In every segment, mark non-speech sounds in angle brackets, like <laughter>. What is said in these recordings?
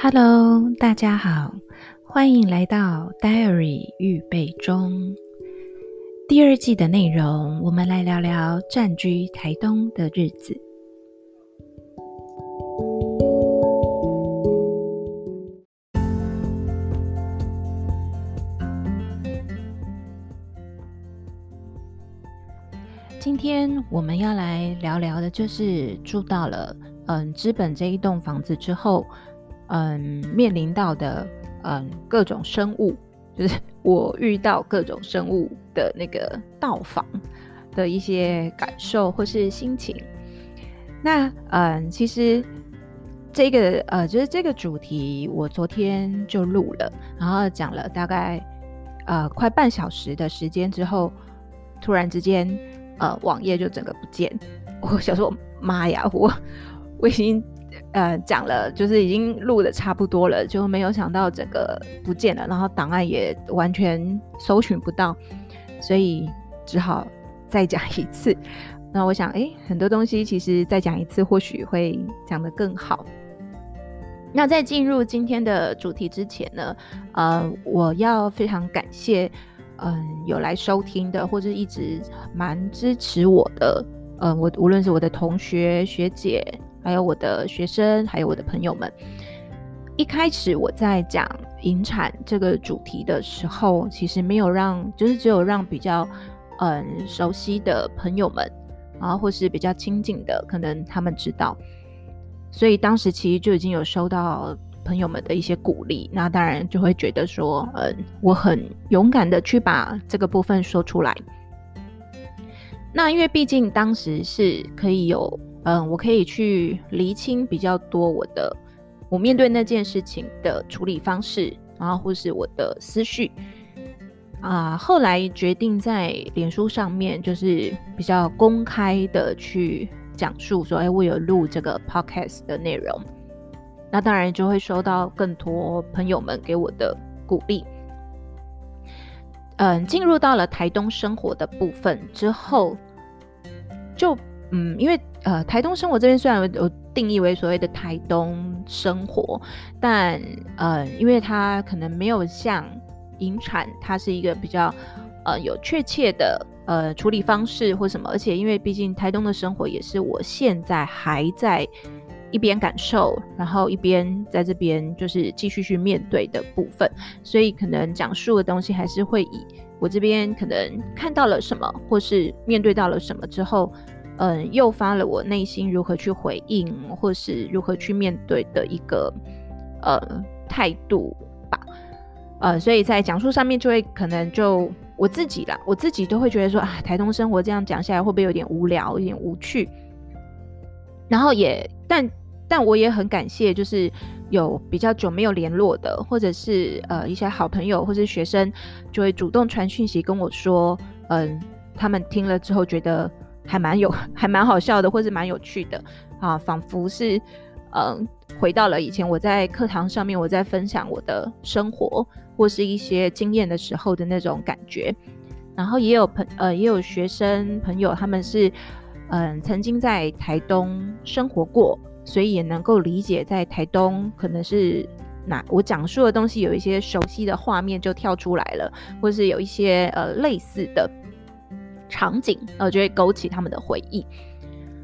Hello，大家好，欢迎来到 Diary 预备中第二季的内容。我们来聊聊暂居台东的日子。今天我们要来聊聊的，就是住到了嗯知本这一栋房子之后。嗯，面临到的嗯各种生物，就是 <laughs> 我遇到各种生物的那个到访的一些感受或是心情。那嗯，其实这个呃，就是这个主题，我昨天就录了，然后讲了大概呃快半小时的时间之后，突然之间呃网页就整个不见。<laughs> 我想说，妈呀，我我已经。呃，讲了就是已经录的差不多了，就没有想到整个不见了，然后档案也完全搜寻不到，所以只好再讲一次。那我想，诶，很多东西其实再讲一次，或许会讲得更好。那在进入今天的主题之前呢，呃，我要非常感谢，嗯、有来收听的，或者一直蛮支持我的，嗯、呃，我无论是我的同学学姐。还有我的学生，还有我的朋友们。一开始我在讲引产这个主题的时候，其实没有让，就是只有让比较嗯熟悉的朋友们，然后或是比较亲近的，可能他们知道。所以当时其实就已经有收到朋友们的一些鼓励，那当然就会觉得说，嗯，我很勇敢的去把这个部分说出来。那因为毕竟当时是可以有。嗯，我可以去厘清比较多我的我面对那件事情的处理方式，然后或是我的思绪啊。后来决定在脸书上面就是比较公开的去讲述说，哎，我有录这个 podcast 的内容。那当然就会收到更多朋友们给我的鼓励。嗯，进入到了台东生活的部分之后，就嗯，因为。呃，台东生活这边虽然有定义为所谓的台东生活，但呃，因为它可能没有像引产，它是一个比较呃有确切的呃处理方式或什么，而且因为毕竟台东的生活也是我现在还在一边感受，然后一边在这边就是继续去面对的部分，所以可能讲述的东西还是会以我这边可能看到了什么，或是面对到了什么之后。嗯，诱发了我内心如何去回应，或是如何去面对的一个呃态度吧。呃，所以在讲述上面就会可能就我自己啦，我自己都会觉得说啊，台东生活这样讲下来会不会有点无聊，有点无趣？然后也，但但我也很感谢，就是有比较久没有联络的，或者是呃一些好朋友或是学生，就会主动传讯息跟我说，嗯，他们听了之后觉得。还蛮有，<laughs> 还蛮好笑的，或是蛮有趣的啊，仿佛是嗯、回到了以前我在课堂上面，我在分享我的生活或是一些经验的时候的那种感觉。然后也有朋呃，也有学生朋友，他们是嗯、曾经在台东生活过，所以也能够理解在台东可能是哪我讲述的东西有一些熟悉的画面就跳出来了，或是有一些呃类似的。场景，呃，就会勾起他们的回忆。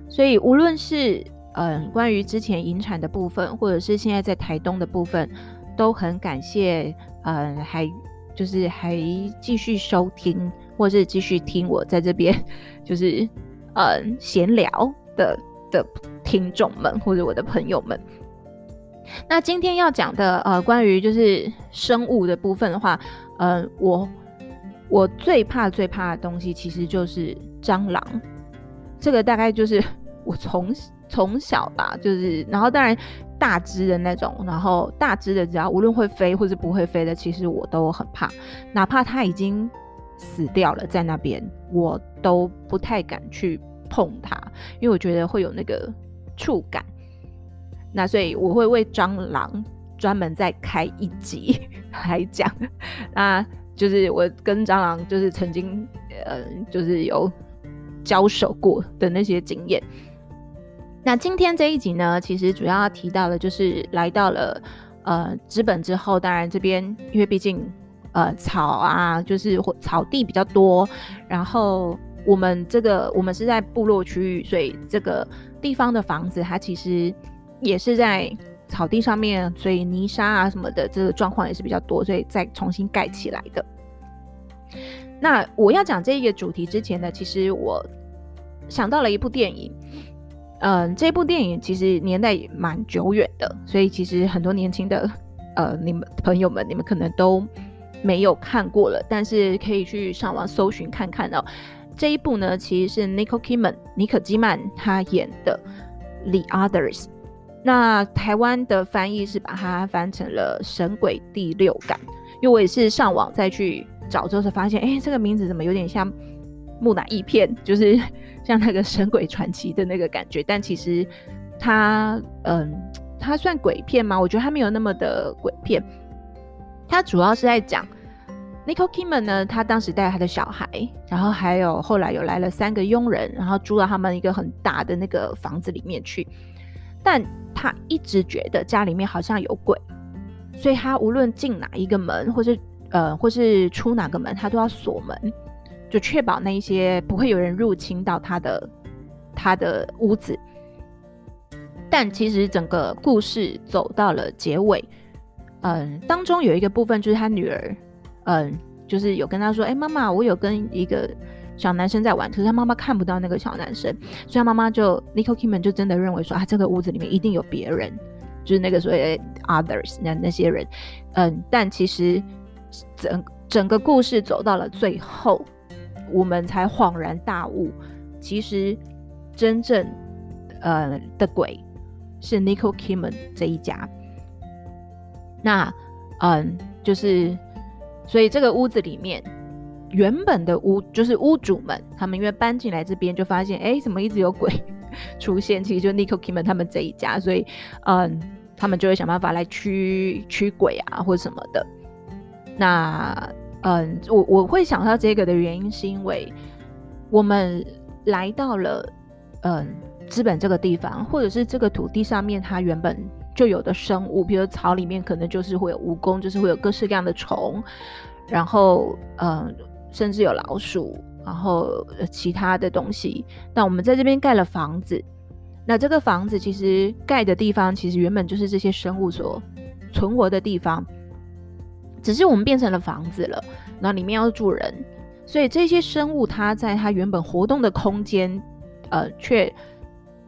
所以，无论是嗯、关于之前引产的部分，或者是现在在台东的部分，都很感谢，嗯、还就是还继续收听，或是继续听我在这边就是嗯 <laughs> 闲聊的的听众们，或者我的朋友们。那今天要讲的呃，关于就是生物的部分的话，嗯、我。我最怕最怕的东西，其实就是蟑螂。这个大概就是 <laughs> 我从从小吧，就是然后当然大只的那种，然后大只的只要无论会飞或是不会飞的，其实我都很怕。哪怕它已经死掉了在那边，我都不太敢去碰它，因为我觉得会有那个触感。那所以我会为蟑螂专门再开一集来讲啊。<laughs> 就是我跟蟑螂，就是曾经，呃，就是有交手过的那些经验。那今天这一集呢，其实主要提到的，就是来到了呃资本之后，当然这边因为毕竟呃草啊，就是草地比较多，然后我们这个我们是在部落区域，所以这个地方的房子它其实也是在草地上面，所以泥沙啊什么的这个状况也是比较多，所以再重新盖起来的。那我要讲这一个主题之前呢，其实我想到了一部电影。嗯，这部电影其实年代也蛮久远的，所以其实很多年轻的呃，你们朋友们，你们可能都没有看过了，但是可以去上网搜寻看看哦。这一部呢，其实是 Nicole Kidman 妮可基曼她演的《The Others》，那台湾的翻译是把它翻成了《神鬼第六感》，因为我也是上网再去找之后才发现，哎，这个名字怎么有点像木乃伊片，就是。像那个《神鬼传奇》的那个感觉，但其实它，嗯，它算鬼片吗？我觉得它没有那么的鬼片。它主要是在讲 Nicole k i m a n 呢，他当时带他的小孩，然后还有后来有来了三个佣人，然后住到他们一个很大的那个房子里面去。但他一直觉得家里面好像有鬼，所以他无论进哪一个门，或是呃，或是出哪个门，他都要锁门。就确保那一些不会有人入侵到他的他的屋子，但其实整个故事走到了结尾，嗯，当中有一个部分就是他女儿，嗯，就是有跟他说，哎、妈妈，我有跟一个小男生在玩，可是他妈妈看不到那个小男生，所以他妈妈就 n i c o k i m a n 就真的认为说，啊，这个屋子里面一定有别人，就是那个所谓 others 那那些人，嗯，但其实整整个故事走到了最后。我们才恍然大悟，其实真正呃的鬼是 n i c o k i m a n 这一家。那嗯，就是所以这个屋子里面原本的屋就是屋主们，他们因为搬进来这边就发现，哎，怎么一直有鬼 <laughs> 出现？其实就 Nicole Kiman 他们这一家，所以嗯，他们就会想办法来驱驱鬼啊，或什么的。那。嗯，我我会想到这个的原因，是因为我们来到了嗯资本这个地方，或者是这个土地上面它原本就有的生物，比如草里面可能就是会有蜈蚣，就是会有各式各样的虫，然后嗯，甚至有老鼠，然后其他的东西。那我们在这边盖了房子，那这个房子其实盖的地方，其实原本就是这些生物所存活的地方。只是我们变成了房子了，那里面要住人，所以这些生物它在它原本活动的空间，呃，却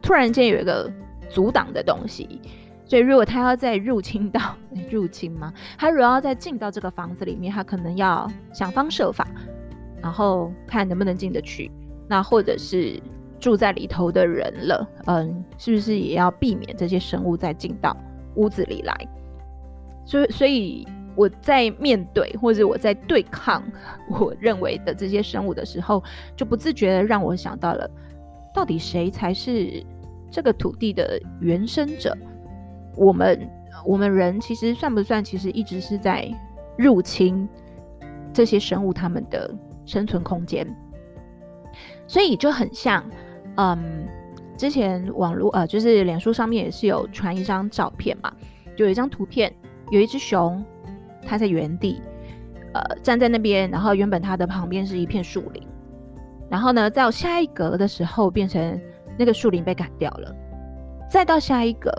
突然间有一个阻挡的东西，所以如果它要再入侵到入侵吗？它如果要再进到这个房子里面，它可能要想方设法，然后看能不能进得去。那或者是住在里头的人了，嗯，是不是也要避免这些生物再进到屋子里来？所以，所以。我在面对或者我在对抗 <laughs> 我认为的这些生物的时候，就不自觉的让我想到了，到底谁才是这个土地的原生者？我们我们人其实算不算？其实一直是在入侵这些生物他们的生存空间，所以就很像，嗯，之前网络呃，就是脸书上面也是有传一张照片嘛，就有一张图片，有一只熊。它在原地，呃，站在那边，然后原本它的旁边是一片树林，然后呢，到下一格的时候，变成那个树林被砍掉了，再到下一格，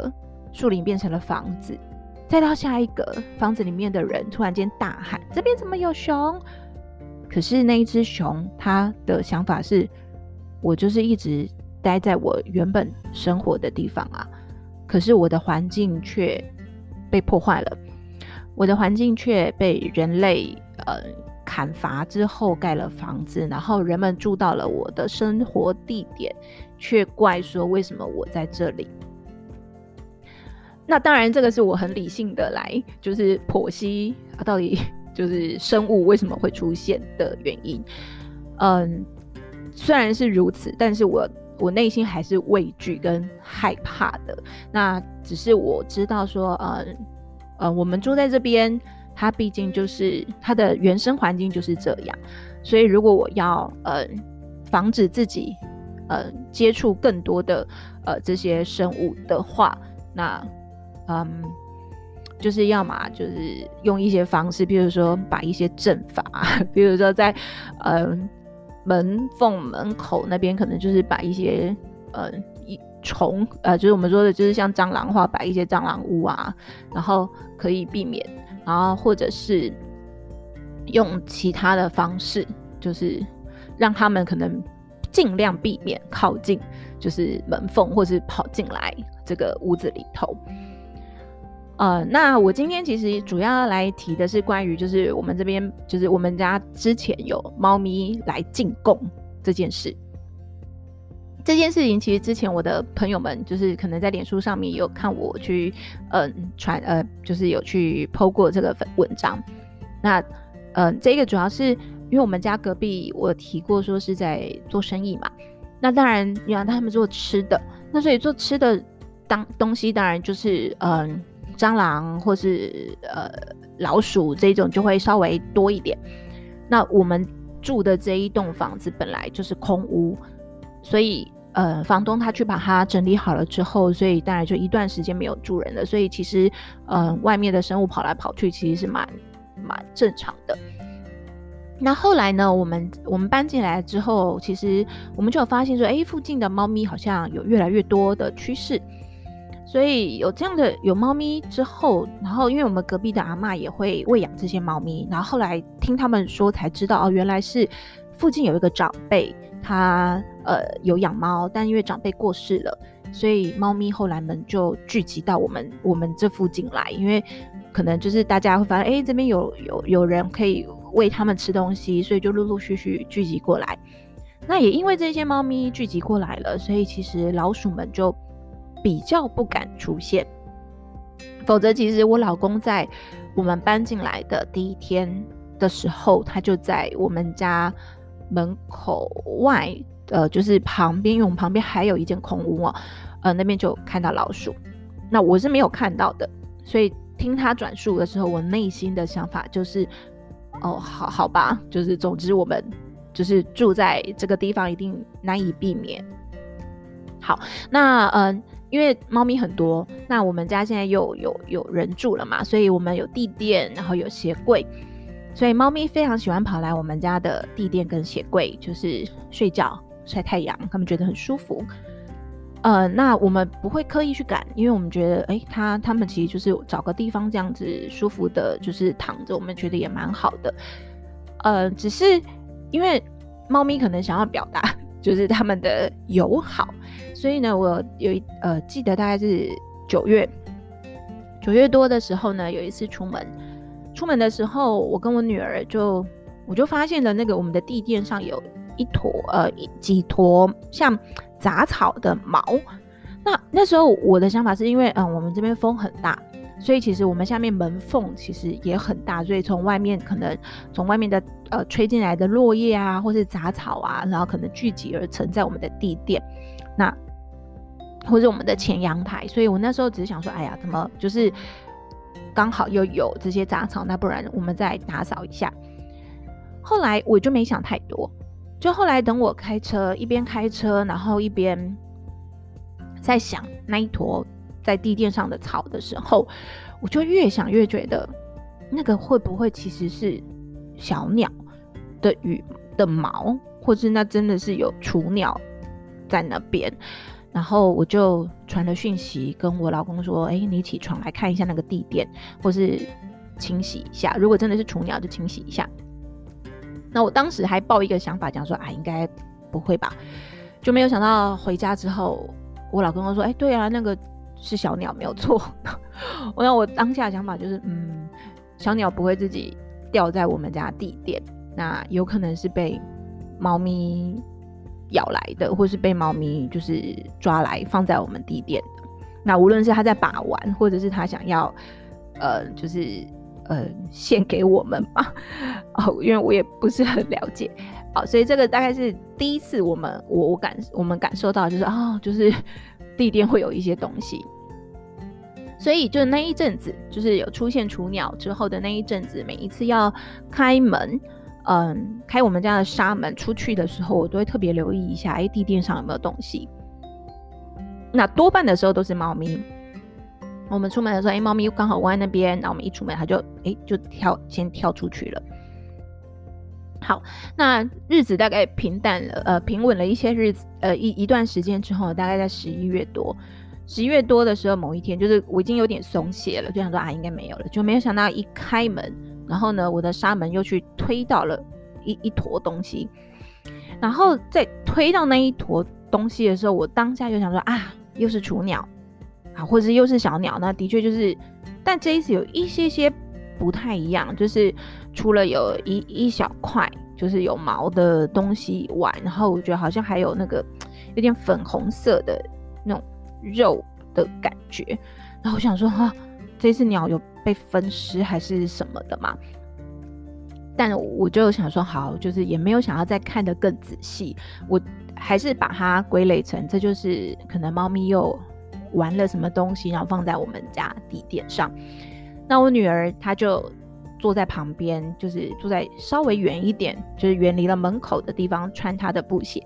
树林变成了房子，再到下一格，房子里面的人突然间大喊：“这边怎么有熊？”可是那一只熊，他的想法是：我就是一直待在我原本生活的地方啊，可是我的环境却被破坏了。我的环境却被人类呃砍伐之后盖了房子，然后人们住到了我的生活地点，却怪说为什么我在这里？那当然，这个是我很理性的来就是剖析啊，到底就是生物为什么会出现的原因。嗯，虽然是如此，但是我我内心还是畏惧跟害怕的。那只是我知道说，嗯。呃，我们住在这边，它毕竟就是它的原生环境就是这样，所以如果我要呃防止自己呃接触更多的呃这些生物的话，那嗯，就是要么就是用一些方式，比如说摆一些阵法，<laughs> 比如说在嗯、门缝门口那边，可能就是摆一些呃一虫呃，就是我们说的，就是像蟑螂话，摆一些蟑螂屋啊，然后可以避免，然后或者是用其他的方式，就是让他们可能尽量避免靠近，就是门缝或是跑进来这个屋子里头。呃，那我今天其实主要来提的是关于，就是我们这边，就是我们家之前有猫咪来进贡这件事。这件事情其实之前我的朋友们，就是可能在脸书上面有看我去，嗯、传，呃，就是有去剖过这个文章。那，嗯、这个主要是因为我们家隔壁我提过说是在做生意嘛。那当然，你让他们做吃的，那所以做吃的当东西，当然就是，嗯、蟑螂或是呃老鼠这种就会稍微多一点。那我们住的这一栋房子本来就是空屋，所以呃房东他去把它整理好了之后，所以当然就一段时间没有住人了。所以其实呃外面的生物跑来跑去其实是蛮蛮正常的。那后来呢，我们我们搬进来之后，其实我们就有发现说，哎，附近的猫咪好像有越来越多的趋势。所以有这样的有猫咪之后，然后因为我们隔壁的阿嬷也会喂养这些猫咪，然后后来听他们说才知道哦，原来是附近有一个长辈，他呃有养猫，但因为长辈过世了，所以猫咪后来们就聚集到我们我们这附近来，因为可能就是大家会发现，哎，这边有有有人可以喂他们吃东西，所以就陆陆续续聚集过来。那也因为这些猫咪聚集过来了，所以其实老鼠们就。比较不敢出现，否则其实我老公在我们搬进来的第一天的时候，他就在我们家门口外，呃，就是旁边，因为我们旁边还有一间空屋哦，呃，那边就看到老鼠。那我是没有看到的，所以听他转述的时候，我内心的想法就是，哦，好好吧，就是总之我们就是住在这个地方，一定难以避免。好，那嗯。因为猫咪很多，那我们家现在又有有人住了嘛，所以我们有地垫，然后有鞋柜，所以猫咪非常喜欢跑来我们家的地垫跟鞋柜，就是睡觉、晒太阳，他们觉得很舒服。呃，那我们不会刻意去赶，因为我们觉得，哎，它它们其实就是找个地方这样子舒服的，就是躺着，我们觉得也蛮好的。呃，只是因为猫咪可能想要表达。就是他们的友好，所以呢，我有一呃记得大概是九月九月多的时候呢，有一次出门，出门的时候，我跟我女儿就我就发现了那个我们的地垫上有一坨呃几坨像杂草的毛。那那时候我的想法是因为嗯、我们这边风很大。所以其实我们下面门缝其实也很大，所以从外面可能从外面的呃吹进来的落叶啊，或是杂草啊，然后可能聚集而成在我们的地垫，那或者我们的前阳台。所以我那时候只是想说，哎呀，怎么就是刚好又有这些杂草，那不然我们再打扫一下。后来我就没想太多，就后来等我开车，一边开车，然后一边在想那一坨。在地垫上的草的时候，我就越想越觉得，那个会不会其实是小鸟的羽的毛，或是那真的是有雏鸟在那边？然后我就传了讯息跟我老公说：“哎，你起床来看一下那个地垫，或是清洗一下。如果真的是雏鸟，就清洗一下。”那我当时还抱一个想法，讲说：“啊，应该不会吧？”就没有想到回家之后，我老公都说：“哎，对啊，那个。”是小鸟没有错，我那我当下的想法就是，嗯，小鸟不会自己掉在我们家地垫，那有可能是被猫咪咬来的，或是被猫咪就是抓来放在我们地垫的。那无论是他在把玩，或者是他想要，呃，就是呃献给我们吧，哦，因为我也不是很了解，好，所以这个大概是第一次我们我我感我们感受到就是啊，就是。地垫会有一些东西，所以就那一阵子，就是有出现雏鸟之后的那一阵子，每一次要开门，嗯，开我们家的纱门出去的时候，我都会特别留意一下，哎，地垫上有没有东西。那多半的时候都是猫咪，我们出门的时候，哎，猫咪刚好窝在那边，然后我们一出门，它就哎就跳先跳出去了。好，那日子大概平淡了，呃，平稳了一些日子，呃，一一段时间之后，大概在十一月多，十一月多的时候，某一天，就是我已经有点松懈了，就想说啊，应该没有了，就没有想到一开门，然后呢，我的纱门又去推到了一一坨东西，然后在推到那一坨东西的时候，我当下就想说啊，又是雏鸟。啊，或者是又是小鸟，那的确就是，但这一次有一些些不太一样，就是除了有一一小块就是有毛的东西以外，然后我觉得好像还有那个有点粉红色的那种肉的感觉，然后我想说哈，这只鸟有被分尸还是什么的嘛？但我就想说好，就是也没有想要再看得更仔细，我还是把它归类成这就是可能猫咪又。玩了什么东西，然后放在我们家地垫上。那我女儿她就坐在旁边，就是坐在稍微远一点，就是远离了门口的地方穿她的布鞋。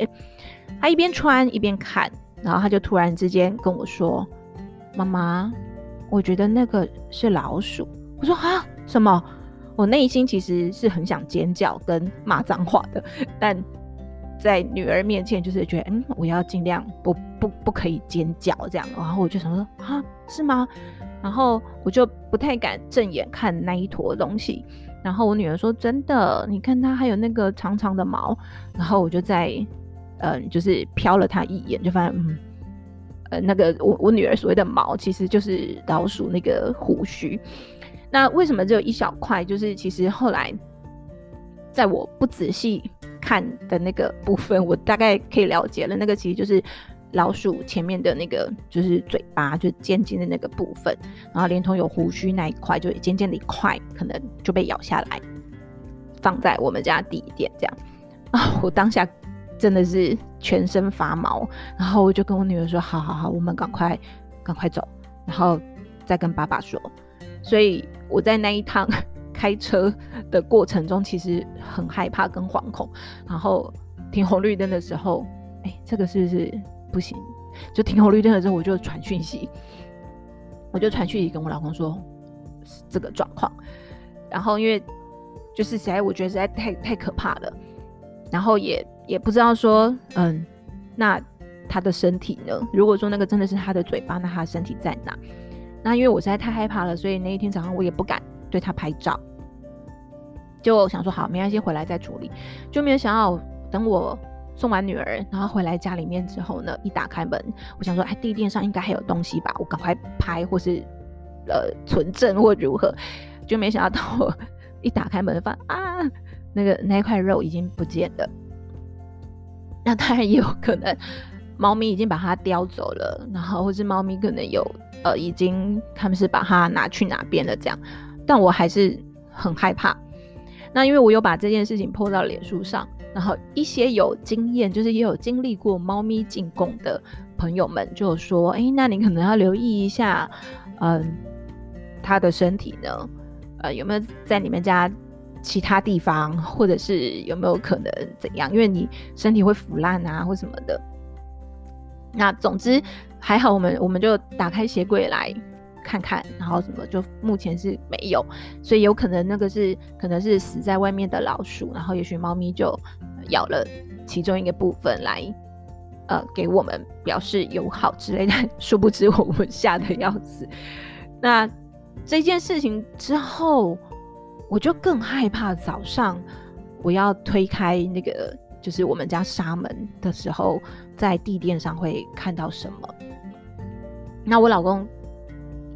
她一边穿一边看，然后她就突然之间跟我说：“妈妈，我觉得那个是老鼠。”我说：“啊，什么？”我内心其实是很想尖叫跟骂脏话的，但。在女儿面前，就是觉得，嗯，我要尽量不不不可以尖叫这样，然后我就想说，啊，是吗？然后我就不太敢正眼看那一坨东西。然后我女儿说，真的，你看它还有那个长长的毛。然后我就在，嗯、就是瞟了它一眼，就发现，嗯，呃，那个我我女儿所谓的毛，其实就是老鼠那个胡须。那为什么只有一小块？就是其实后来，在我不仔细。看的那个部分，我大概可以了解了。那个其实就是老鼠前面的那个，就是嘴巴，就尖尖的那个部分，然后连同有胡须那一块，就尖尖的一块，可能就被咬下来，放在我们家地垫这样。啊，我当下真的是全身发毛，然后我就跟我女儿说：“好好好，我们赶快赶快走，然后再跟爸爸说。”所以我在那一趟。<laughs> 开车的过程中，其实很害怕跟惶恐。然后停红绿灯的时候，哎、这个是不是不行？就停红绿灯了之后，我就传讯息，我就传讯息跟我老公说这个状况。然后因为就是实在我觉得实在太太可怕了，然后也也不知道说，嗯，那他的身体呢？如果说那个真的是他的嘴巴，那他的身体在哪？那因为我实在太害怕了，所以那一天早上我也不敢对他拍照。就想说好，没关系，回来再处理。就没有想到，等我送完女儿，然后回来家里面之后呢，一打开门，我想说，哎，地垫上应该还有东西吧，我赶快拍或是呃存证或如何。就没想到，当我一打开门，发啊，那个那块肉已经不见了。那当然也有可能，猫咪已经把它叼走了，然后或是猫咪可能有呃已经他们是把它拿去哪边了这样。但我还是很害怕。那因为我有把这件事情 po 到脸书上，然后一些有经验，就是也有经历过猫咪进贡的朋友们就说：“哎，那你可能要留意一下，嗯，它的身体呢，呃，有没有在你们家其他地方，或者是有没有可能怎样？因为你身体会腐烂啊，或什么的。那总之还好，我们我们就打开鞋柜来。”看看，然后什么就目前是没有，所以有可能那个是可能是死在外面的老鼠，然后也许猫咪就咬了其中一个部分来，呃，给我们表示友好之类的。殊不知我们吓得要死。那这件事情之后，我就更害怕早上我要推开那个就是我们家纱门的时候，在地垫上会看到什么。那我老公。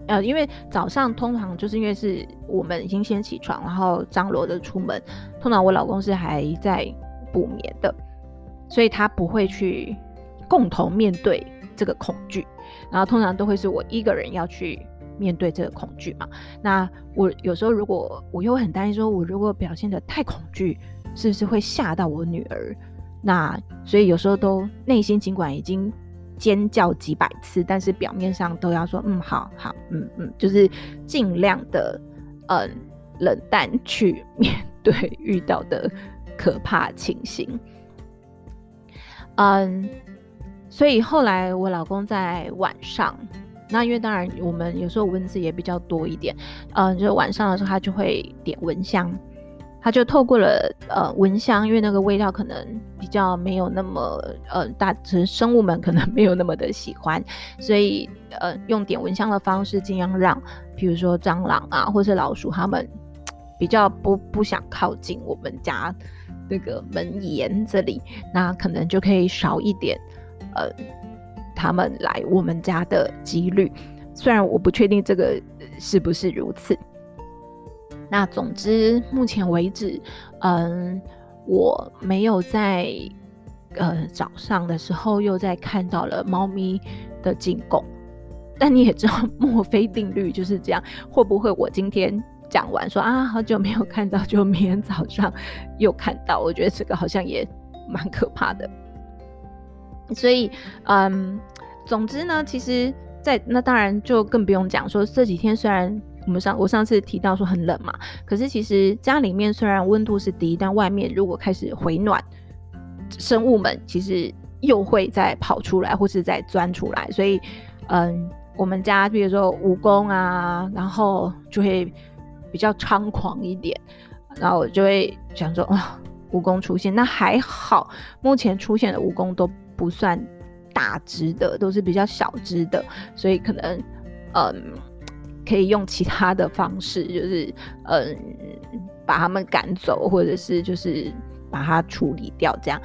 呃，因为早上通常就是因为是我们已经先起床，然后张罗着出门。通常我老公是还在补眠的，所以他不会去共同面对这个恐惧。然后通常都会是我一个人要去面对这个恐惧嘛。那我有时候如果我又很担心，说我如果表现得太恐惧，是不是会吓到我女儿？那所以有时候都内心尽管已经。尖叫几百次，但是表面上都要说嗯，好好，嗯嗯，就是尽量的嗯冷淡去面对遇到的可怕情形。嗯，所以后来我老公在晚上那因为当然我们有时候蚊子也比较多一点，嗯、就晚上的时候他就会点蚊香，它就透过了呃蚊香，因为那个味道可能比较没有那么呃大，只是生物们可能没有那么的喜欢，所以呃用点蚊香的方式尽量让，比如说蟑螂啊或是老鼠它们比较不不想靠近我们家那个门檐这里，那可能就可以少一点呃。他们来我们家的几率，虽然我不确定这个是不是如此。那总之，目前为止，嗯，我没有在呃早上的时候又在看到了猫咪的进攻。但你也知道，墨菲定律就是这样，会不会我今天讲完说啊，好久没有看到，就明天早上 <laughs> 又看到？我觉得这个好像也蛮可怕的。所以，嗯，总之呢，其实在，在那当然就更不用讲说这几天，虽然我们上我上次提到说很冷嘛，可是其实家里面虽然温度是低，但外面如果开始回暖，生物们其实又会再跑出来或是再钻出来。所以，嗯，我们家比如说蜈蚣啊，然后就会比较猖狂一点，然后我就会想说，啊，蜈蚣出现，那还好，目前出现的蜈蚣都。不算大只的，都是比较小只的，所以可能嗯，可以用其他的方式，<laughs> 就是嗯，把他们赶走，或者是就是把它处理掉，这样。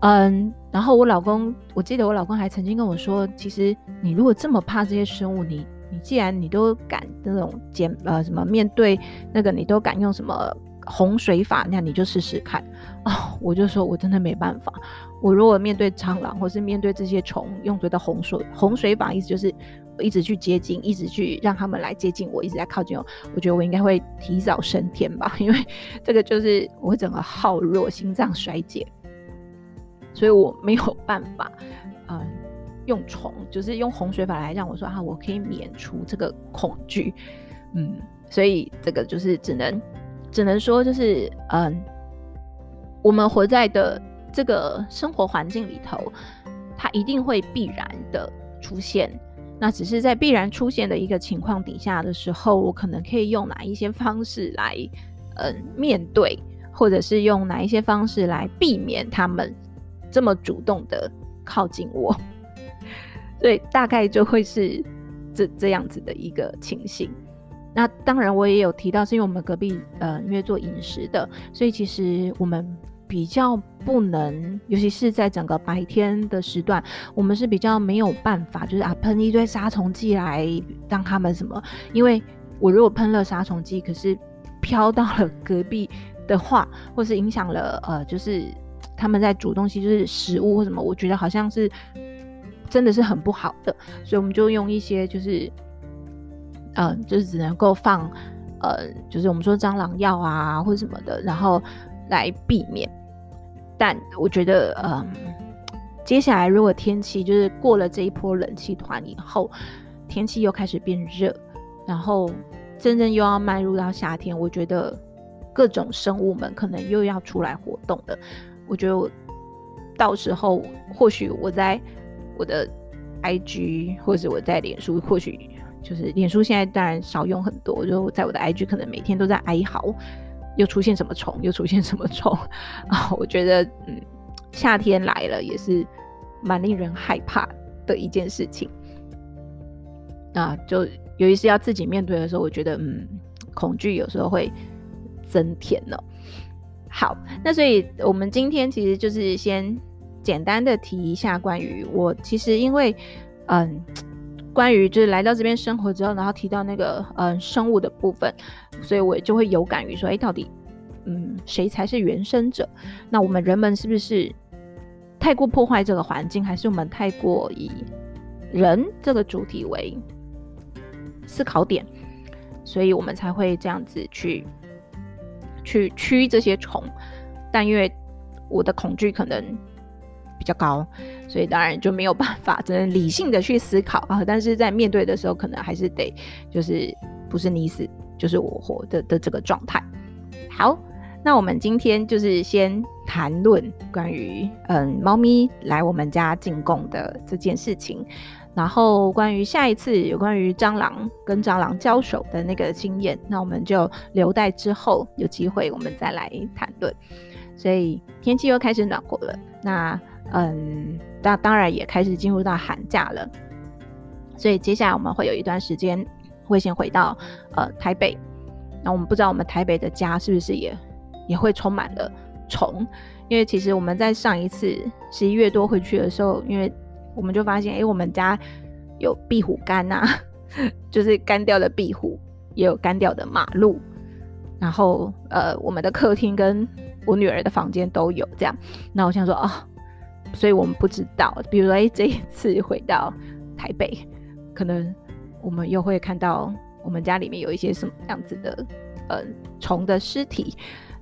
嗯，然后我老公，我记得我老公还曾经跟我说，其实你如果这么怕这些生物，你你既然你都敢那种捡呃什么面对那个，你都敢用什么？洪水法，那你就试试看 <laughs> 哦。我就说，我真的没办法。<laughs> 我如果面对蟑螂，或是面对这些虫，用嘴的洪水洪水法，意思就是一直去接近，一直去让他们来接近我，一直在靠近我。我觉得我应该会提早升天吧，因为 <laughs> 这个就是我整个耗弱，心脏衰竭，所以我没有办法，嗯，用虫，就是用洪水法来让我说啊，我可以免除这个恐惧，嗯，所以这个就是只能。只能说，就是嗯，我们活在的这个生活环境里头，它一定会必然的出现。那只是在必然出现的一个情况底下的时候，我可能可以用哪一些方式来嗯面对，或者是用哪一些方式来避免他们这么主动的靠近我。<laughs> 所以大概就会是这这样子的一个情形。那当然，我也有提到，是因为我们隔壁呃，因为做饮食的，所以其实我们比较不能，尤其是在整个白天的时段，我们是比较没有办法，就是啊喷一堆杀虫剂来让他们什么。因为我如果喷了杀虫剂，可是飘到了隔壁的话，或是影响了呃，就是他们在煮东西，就是食物或什么，我觉得好像是真的是很不好的，所以我们就用一些就是。嗯、呃，就是只能够放，呃，就是我们说蟑螂药啊，或者什么的，然后来避免。但我觉得，嗯、接下来如果天气就是过了这一波冷气团以后，天气又开始变热，然后真正又要迈入到夏天，我觉得各种生物们可能又要出来活动的。我觉得我到时候或许我在我的 IG 或者我在脸书或许。就是脸书现在当然少用很多，就在我的 IG 可能每天都在哀嚎，又出现什么虫，又出现什么虫啊！我觉得，嗯，夏天来了也是蛮令人害怕的一件事情啊。就尤其是要自己面对的时候，我觉得，嗯，恐惧有时候会增添呢。好，那所以我们今天其实就是先简单的提一下关于我，其实因为，嗯。关于就是来到这边生活之后，然后提到那个嗯、生物的部分，所以我就会有感于说，哎，到底嗯谁才是原生者？那我们人们是不是太过破坏这个环境，还是我们太过以人这个主体为思考点，所以我们才会这样子去去驱这些虫？但因为我的恐惧可能。比较高，所以当然就没有办法只能理性的去思考啊。<laughs> 但是在面对的时候，可能还是得就是不是你死就是我活的的这个状态。好，那我们今天就是先谈论关于嗯猫咪来我们家进贡的这件事情。然后关于下一次有关于蟑螂跟蟑螂交手的那个经验，那我们就留待之后有机会我们再来谈论。所以天气又开始暖和了，那嗯，那当然也开始进入到寒假了。所以接下来我们会有一段时间会先回到呃台北，那我们不知道我们台北的家是不是也也会充满了虫，因为其实我们在上一次十一月多回去的时候，因为我们就发现，哎、我们家有壁虎干呐，<laughs> 就是干掉的壁虎，也有干掉的马路，然后呃，我们的客厅跟我女儿的房间都有这样。那我想说，哦，所以我们不知道，比如说，哎、这一次回到台北，可能我们又会看到我们家里面有一些什么样子的呃虫的尸体。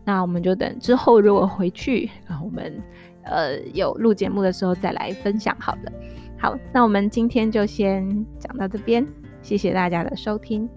那我们就等之后如果回去，然后我们。呃，有录节目的时候再来分享好了。好，那我们今天就先讲到这边，谢谢大家的收听。